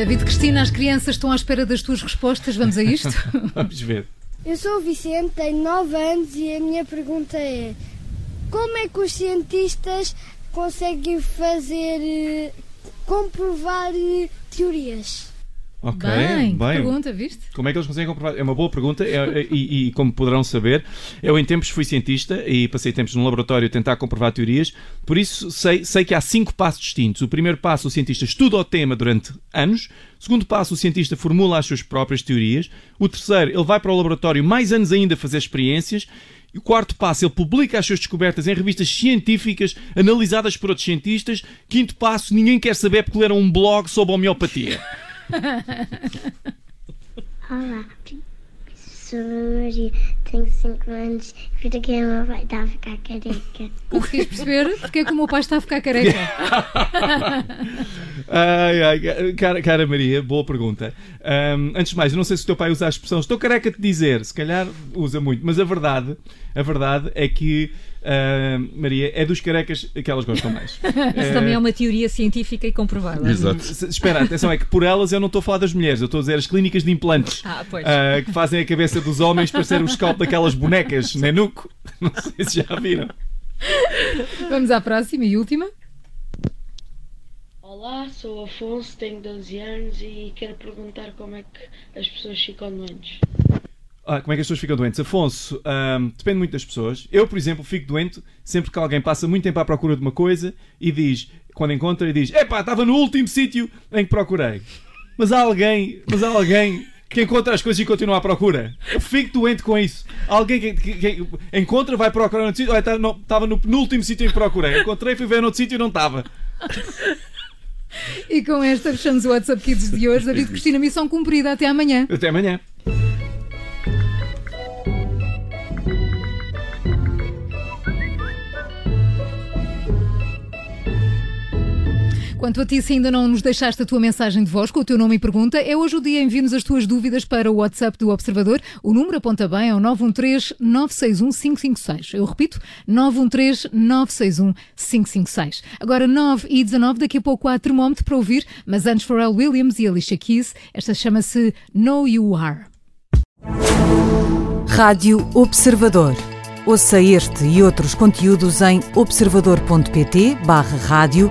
David Cristina, as crianças estão à espera das tuas respostas. Vamos a isto? Vamos ver. Eu sou o Vicente, tenho 9 anos e a minha pergunta é: como é que os cientistas conseguem fazer eh, comprovar eh, teorias? Ok, bem, bem. pergunta, viste? Como é que eles conseguem comprovar? É uma boa pergunta é- é- e, e, como poderão saber, eu em tempos fui cientista e passei tempos no laboratório a tentar comprovar teorias, por isso sei, sei que há cinco passos distintos. O primeiro passo, o cientista estuda o tema durante anos. O segundo passo, o cientista formula as suas próprias teorias. O terceiro, ele vai para o laboratório mais anos ainda fazer experiências. E o quarto passo, ele publica as suas descobertas em revistas científicas analisadas por outros cientistas. Quinto passo, ninguém quer saber porque leram um blog sobre homeopatia. Olá, sou a Maria, tenho 5 anos e porque o meu pai está a ficar careca. Conseguiste perceber porque é que o meu pai está a ficar careca? Ai, ai, cara, cara Maria, boa pergunta. Ahm, antes de mais, eu não sei se o teu pai usa a expressão estou careca de dizer, se calhar usa muito, mas a verdade, a verdade é que ahm, Maria é dos carecas que elas gostam mais. Isso também é uma teoria científica e comprovada. Exato. Espera, atenção, é que por elas eu não estou a falar das mulheres, eu estou a dizer as clínicas de implantes. Ah, pois. ah, que fazem a cabeça dos homens para ser o scalp daquelas bonecas, Nenuco. Não sei se já viram. Vamos à próxima e última. Olá, sou o Afonso, tenho 12 anos e quero perguntar como é que as pessoas ficam doentes. Ah, como é que as pessoas ficam doentes? Afonso, depende muito das pessoas. Eu, por exemplo, fico doente sempre que alguém passa muito tempo à procura de uma coisa e diz, quando encontra, e diz: Epá, estava no último sítio em que procurei. Mas há alguém, mas há alguém que encontra as coisas e continua à procura. Eu fico doente com isso. Alguém que, que- que encontra, vai procurar sítio. Tá- não, estava no penúltimo sítio em que procurei. Encontrei, fui ver noutro sítio e não estava. E com esta fechamos o WhatsApp Kids de hoje. David Cristina, missão cumprida. Até amanhã. Até amanhã. Quanto a ti, se ainda não nos deixaste a tua mensagem de voz com o teu nome e pergunta, é hoje o dia. Envie-nos as tuas dúvidas para o WhatsApp do Observador. O número aponta bem ao 913-961-556. Eu repito, 913-961-556. Agora 9 e 19, daqui a pouco há termómetro para ouvir, mas antes Pharrell Williams e Alicia Keys. Esta chama-se Know You Are. Rádio Observador. Ouça este e outros conteúdos em observador.pt/barra rádio